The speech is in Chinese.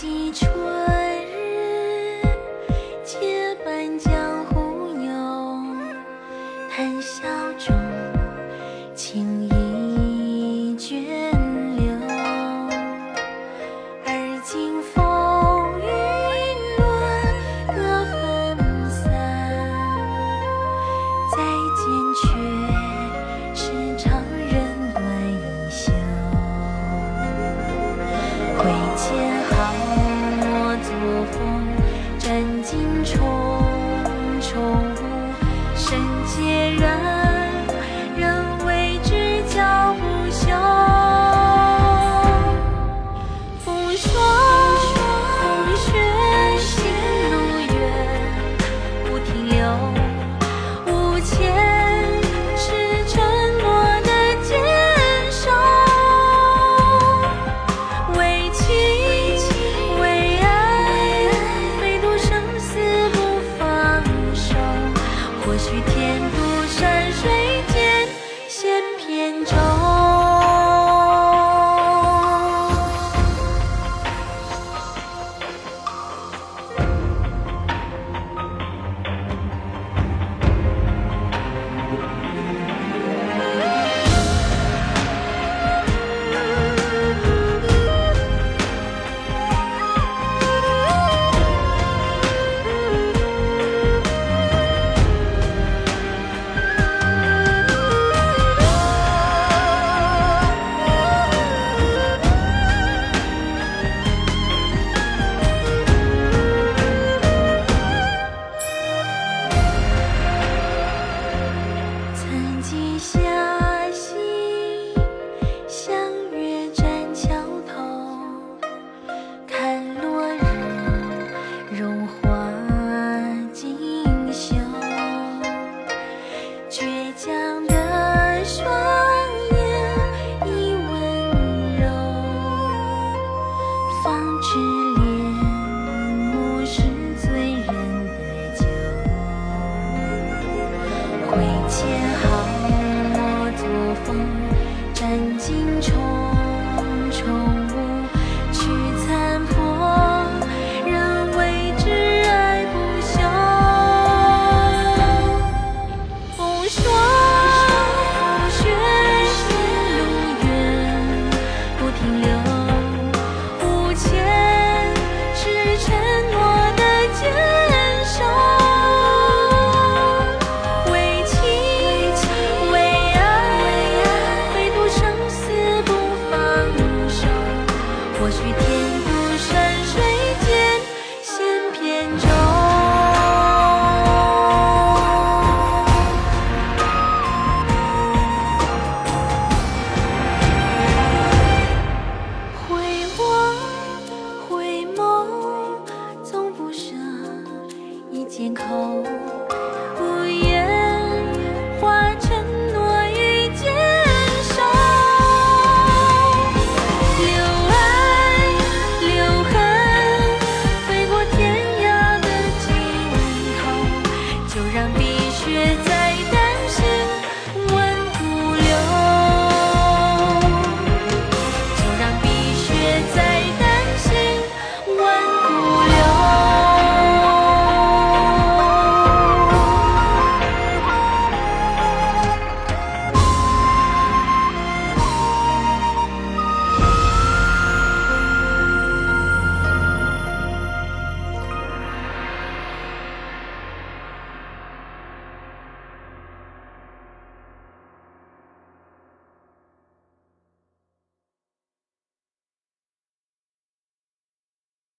记春日，结伴江湖游，谈笑中。人间重重，无甚解。眼中知了